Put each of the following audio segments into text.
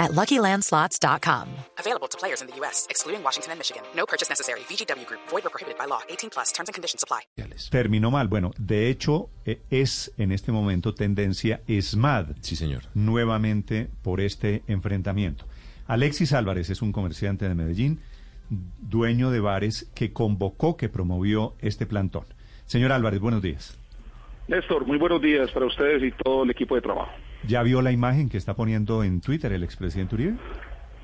at LuckyLandSlots.com. Available to players in the U.S., excluding Washington and Michigan. No purchase necessary. VGW Group. Void or prohibited by law. 18 plus. Terms and conditions apply. Terminó mal. Bueno, de hecho, eh, es en este momento tendencia SMAD. Sí, señor. Nuevamente por este enfrentamiento. Alexis Álvarez es un comerciante de Medellín, dueño de bares, que convocó, que promovió este plantón. Señor Álvarez, buenos días. Néstor, muy buenos días para ustedes y todo el equipo de trabajo. ¿Ya vio la imagen que está poniendo en Twitter el expresidente Uribe?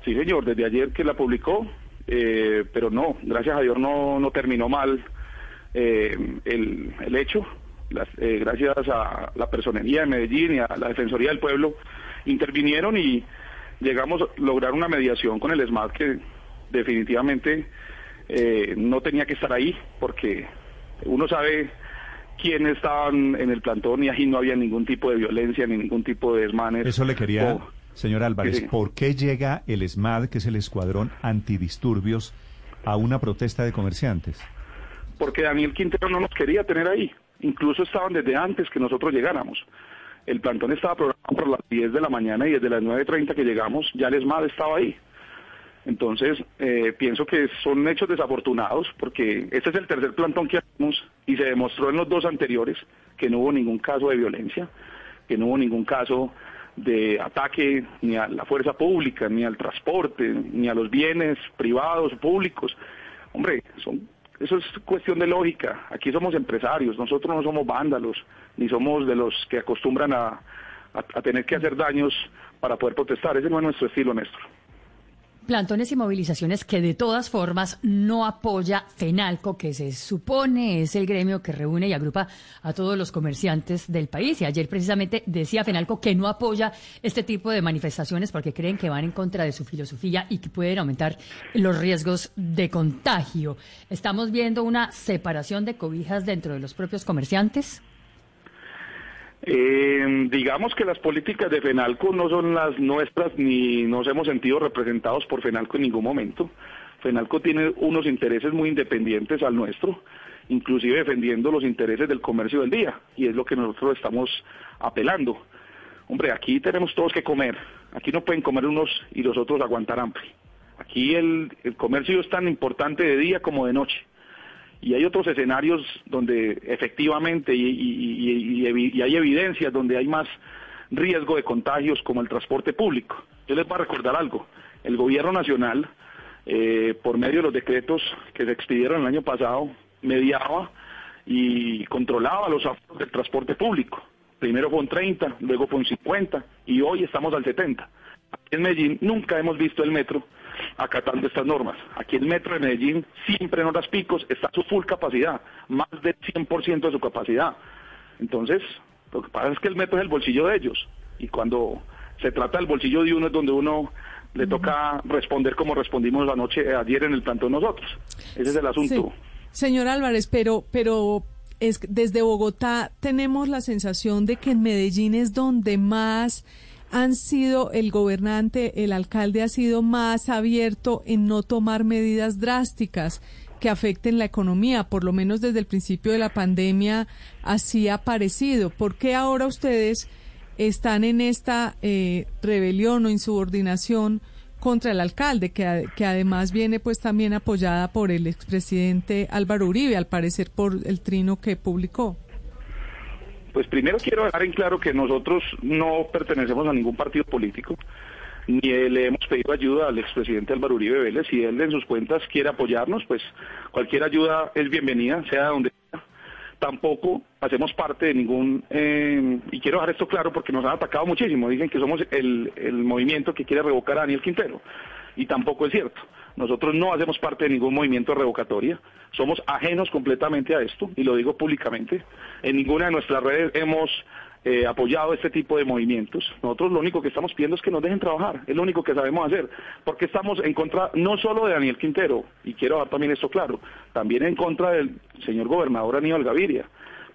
Sí, señor, desde ayer que la publicó, eh, pero no, gracias a Dios no, no terminó mal eh, el, el, hecho. Las, eh, gracias a la personería de Medellín y a la Defensoría del Pueblo, intervinieron y llegamos a lograr una mediación con el ESMAD que definitivamente eh, no tenía que estar ahí porque uno sabe quién estaban en el plantón y ahí no había ningún tipo de violencia ni ningún tipo de desmanes. Eso le quería, o, señor Álvarez. ¿por qué llega el ESMAD, que es el Escuadrón Antidisturbios, a una protesta de comerciantes? Porque Daniel Quintero no nos quería tener ahí. Incluso estaban desde antes que nosotros llegáramos. El plantón estaba programado por las 10 de la mañana y desde las 9.30 que llegamos ya el ESMAD estaba ahí. Entonces, eh, pienso que son hechos desafortunados porque este es el tercer plantón que hacemos y se demostró en los dos anteriores que no hubo ningún caso de violencia, que no hubo ningún caso de ataque ni a la fuerza pública, ni al transporte, ni a los bienes privados, públicos. Hombre, eso es cuestión de lógica. Aquí somos empresarios, nosotros no somos vándalos, ni somos de los que acostumbran a tener que hacer daños para poder protestar. Ese no es nuestro estilo, Néstor plantones y movilizaciones que de todas formas no apoya FENALCO, que se supone es el gremio que reúne y agrupa a todos los comerciantes del país. Y ayer precisamente decía FENALCO que no apoya este tipo de manifestaciones porque creen que van en contra de su filosofía y que pueden aumentar los riesgos de contagio. ¿Estamos viendo una separación de cobijas dentro de los propios comerciantes? Eh, digamos que las políticas de FENALCO no son las nuestras ni nos hemos sentido representados por FENALCO en ningún momento. FENALCO tiene unos intereses muy independientes al nuestro, inclusive defendiendo los intereses del comercio del día, y es lo que nosotros estamos apelando. Hombre, aquí tenemos todos que comer, aquí no pueden comer unos y los otros aguantar hambre. Aquí el, el comercio es tan importante de día como de noche y hay otros escenarios donde efectivamente y, hay evidencias donde hay más riesgo de contagios como el transporte público. Yo les voy a recordar algo. El gobierno nacional, eh, por medio de los decretos que se expidieron el año pasado, mediaba y controlaba los aforos del transporte público. Primero fue un 30, luego fue un 50 y hoy estamos al 70. Aquí en Medellín nunca hemos visto el metro acatando estas normas. Aquí el metro de Medellín, siempre en horas picos, está a su full capacidad, más del 100% de su capacidad. Entonces, lo que pasa es que el metro es el bolsillo de ellos. Y cuando se trata del bolsillo de uno es donde uno le toca responder como respondimos la noche ayer en el plantón nosotros. Ese es el asunto. Sí. Señor Álvarez, pero, pero es, desde Bogotá tenemos la sensación de que en Medellín es donde más han sido, el gobernante, el alcalde ha sido más abierto en no tomar medidas drásticas que afecten la economía, por lo menos desde el principio de la pandemia así ha parecido. ¿Por qué ahora ustedes están en esta eh, rebelión o insubordinación contra el alcalde, que, que además viene pues también apoyada por el expresidente Álvaro Uribe, al parecer por el trino que publicó? Pues primero quiero dejar en claro que nosotros no pertenecemos a ningún partido político, ni le hemos pedido ayuda al expresidente Álvaro Uribe Vélez. Si él en sus cuentas quiere apoyarnos, pues cualquier ayuda es bienvenida, sea donde sea. Tampoco hacemos parte de ningún, eh, y quiero dejar esto claro porque nos han atacado muchísimo, dicen que somos el, el movimiento que quiere revocar a Daniel Quintero, y tampoco es cierto. Nosotros no hacemos parte de ningún movimiento de revocatoria, somos ajenos completamente a esto, y lo digo públicamente. En ninguna de nuestras redes hemos eh, apoyado este tipo de movimientos. Nosotros lo único que estamos pidiendo es que nos dejen trabajar, es lo único que sabemos hacer, porque estamos en contra no solo de Daniel Quintero, y quiero dar también esto claro, también en contra del señor gobernador Aníbal Gaviria,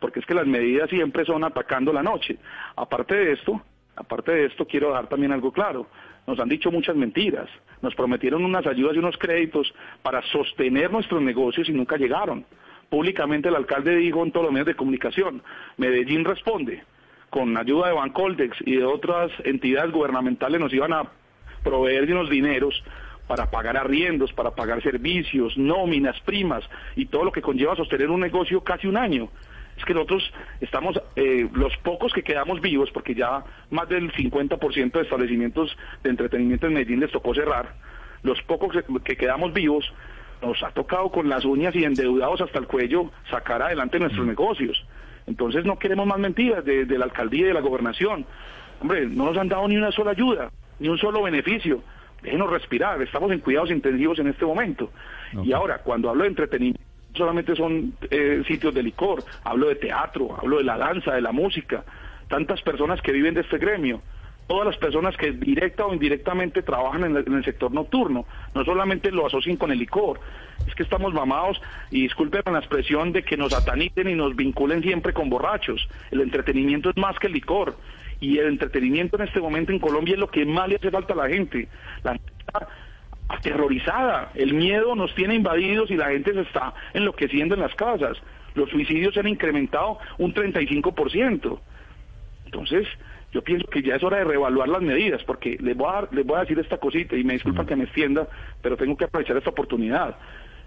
porque es que las medidas siempre son atacando la noche. Aparte de esto, aparte de esto quiero dar también algo claro. Nos han dicho muchas mentiras, nos prometieron unas ayudas y unos créditos para sostener nuestros negocios y nunca llegaron. Públicamente el alcalde dijo en todos los medios de comunicación, Medellín responde, con ayuda de Bancoldex y de otras entidades gubernamentales nos iban a proveer de unos dineros para pagar arriendos, para pagar servicios, nóminas, primas y todo lo que conlleva sostener un negocio casi un año es que nosotros estamos, eh, los pocos que quedamos vivos, porque ya más del 50% de establecimientos de entretenimiento en Medellín les tocó cerrar, los pocos que, quedamos vivos, nos ha tocado con las uñas y endeudados hasta el cuello sacar adelante nuestros mm. negocios. Entonces no queremos más mentiras de, la alcaldía y de la gobernación. Hombre, no nos han dado ni una sola ayuda, ni un solo beneficio. Déjenos respirar, estamos en cuidados intensivos en este momento. Y ahora, cuando hablo de entretenimiento, solamente son eh, sitios de licor, hablo de teatro, hablo de la danza, de la música, tantas personas que viven de este gremio, todas las personas que directa o indirectamente trabajan en, el sector nocturno, no solamente lo asocian con el licor, es que estamos mamados, y disculpen la expresión de que nos atanicen y nos vinculen siempre con borrachos, el entretenimiento es más que el licor, y el entretenimiento en este momento en Colombia es lo que más le hace falta a la gente, la gente aterrorizada. El miedo nos tiene invadidos y la gente se está enloqueciendo en las casas. Los suicidios se han incrementado un 35%. Entonces, yo pienso que ya es hora de reevaluar las medidas, porque les voy a, dar, les voy a decir esta cosita, y me disculpan que me extienda, pero tengo que aprovechar esta oportunidad.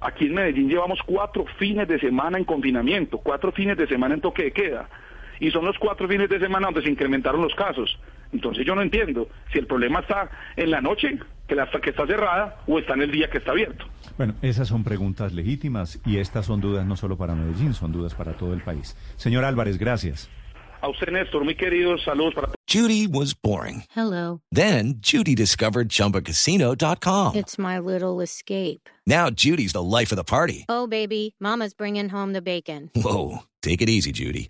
Aquí en Medellín llevamos cuatro fines de semana en confinamiento, cuatro fines de semana en toque de queda y son los cuatro fines de semana donde se incrementaron los casos. Entonces yo no entiendo si el problema está en la noche, que, la, que está cerrada, o está en el día que está abierto. Bueno, esas son preguntas legítimas y estas son dudas no solo para Medellín, son dudas para todo el país. Señor Álvarez, gracias. A usted, Néstor, muy queridos, saludos para Judy was boring. Hello. Then Judy discovered chumbacasino.com. It's my little escape. Now Judy's the life of the party. Oh, baby, mama's bringing home the bacon. Whoa, take it easy, Judy.